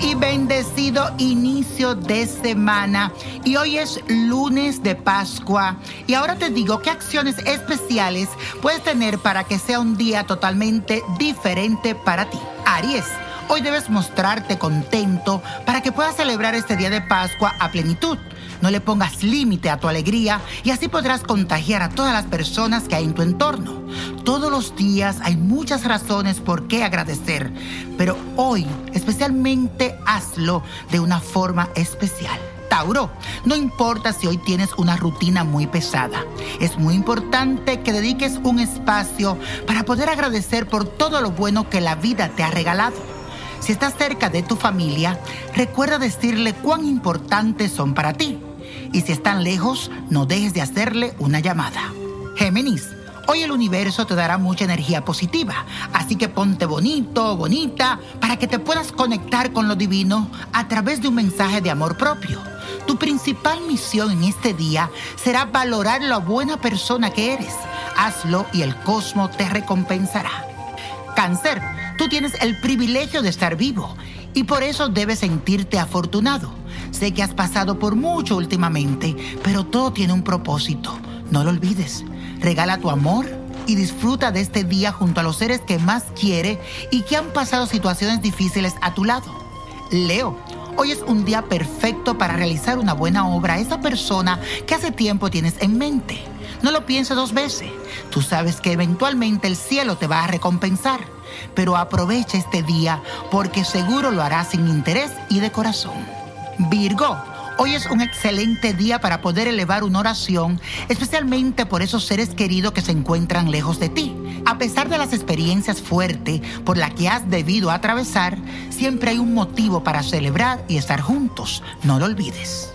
y bendecido inicio de semana. Y hoy es lunes de Pascua. Y ahora te digo qué acciones especiales puedes tener para que sea un día totalmente diferente para ti. Aries. Hoy debes mostrarte contento para que puedas celebrar este día de Pascua a plenitud. No le pongas límite a tu alegría y así podrás contagiar a todas las personas que hay en tu entorno. Todos los días hay muchas razones por qué agradecer, pero hoy especialmente hazlo de una forma especial. Tauro, no importa si hoy tienes una rutina muy pesada, es muy importante que dediques un espacio para poder agradecer por todo lo bueno que la vida te ha regalado. Si estás cerca de tu familia, recuerda decirle cuán importantes son para ti. Y si están lejos, no dejes de hacerle una llamada. Géminis. Hoy el universo te dará mucha energía positiva, así que ponte bonito, bonita, para que te puedas conectar con lo divino a través de un mensaje de amor propio. Tu principal misión en este día será valorar la buena persona que eres. Hazlo y el cosmos te recompensará. Cáncer, tú tienes el privilegio de estar vivo y por eso debes sentirte afortunado. Sé que has pasado por mucho últimamente, pero todo tiene un propósito. No lo olvides. Regala tu amor y disfruta de este día junto a los seres que más quiere y que han pasado situaciones difíciles a tu lado. Leo, hoy es un día perfecto para realizar una buena obra a esa persona que hace tiempo tienes en mente. No lo pienses dos veces. Tú sabes que eventualmente el cielo te va a recompensar. Pero aprovecha este día porque seguro lo harás sin interés y de corazón. Virgo, hoy es un excelente día para poder elevar una oración, especialmente por esos seres queridos que se encuentran lejos de ti. A pesar de las experiencias fuertes por las que has debido atravesar, siempre hay un motivo para celebrar y estar juntos. No lo olvides.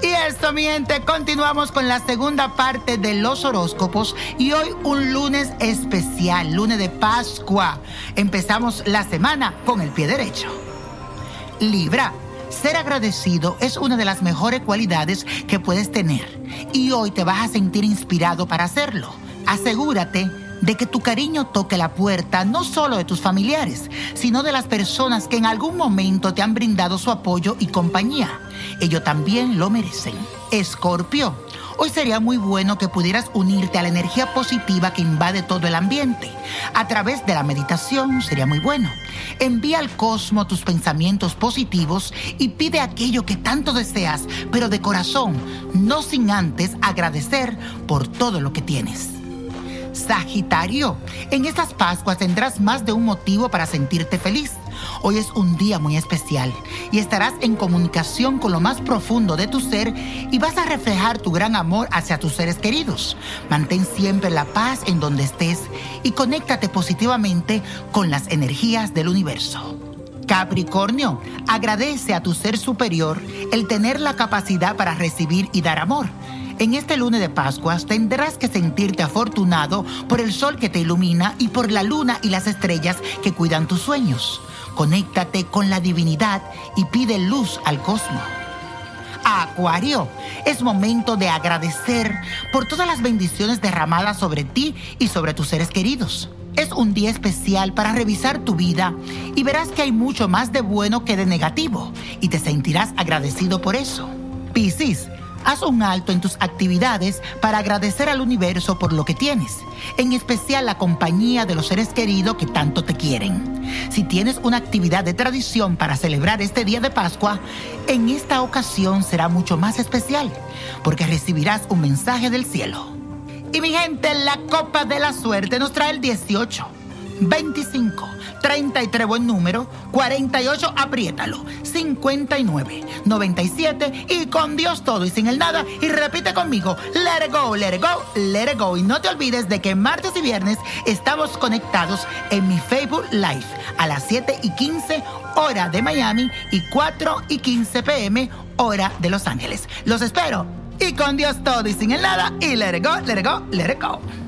Y esto, mi gente, continuamos con la segunda parte de los horóscopos y hoy un lunes especial, lunes de Pascua. Empezamos la semana con el pie derecho. Libra. Ser agradecido es una de las mejores cualidades que puedes tener y hoy te vas a sentir inspirado para hacerlo. Asegúrate de que tu cariño toque la puerta no solo de tus familiares, sino de las personas que en algún momento te han brindado su apoyo y compañía. Ellos también lo merecen. Escorpio, hoy sería muy bueno que pudieras unirte a la energía positiva que invade todo el ambiente. A través de la meditación sería muy bueno. Envía al cosmos tus pensamientos positivos y pide aquello que tanto deseas, pero de corazón, no sin antes agradecer por todo lo que tienes. Sagitario, en estas Pascuas tendrás más de un motivo para sentirte feliz. Hoy es un día muy especial y estarás en comunicación con lo más profundo de tu ser y vas a reflejar tu gran amor hacia tus seres queridos. Mantén siempre la paz en donde estés y conéctate positivamente con las energías del universo. Capricornio, agradece a tu ser superior el tener la capacidad para recibir y dar amor. En este lunes de Pascuas tendrás que sentirte afortunado por el sol que te ilumina y por la luna y las estrellas que cuidan tus sueños. Conéctate con la divinidad y pide luz al cosmos. Acuario, es momento de agradecer por todas las bendiciones derramadas sobre ti y sobre tus seres queridos. Es un día especial para revisar tu vida y verás que hay mucho más de bueno que de negativo y te sentirás agradecido por eso. Piscis, Haz un alto en tus actividades para agradecer al universo por lo que tienes, en especial la compañía de los seres queridos que tanto te quieren. Si tienes una actividad de tradición para celebrar este día de Pascua, en esta ocasión será mucho más especial, porque recibirás un mensaje del cielo. Y mi gente, la copa de la suerte nos trae el 18, 25, 33, buen número. 48, apriétalo. 59, 97 y con Dios todo y sin el nada. Y repite conmigo, let it go, let it go, let it go. Y no te olvides de que martes y viernes estamos conectados en mi Facebook Live a las 7 y 15 hora de Miami y 4 y 15 pm hora de Los Ángeles. Los espero. Y con Dios todo y sin el nada. Y let it go, let it go, let it go.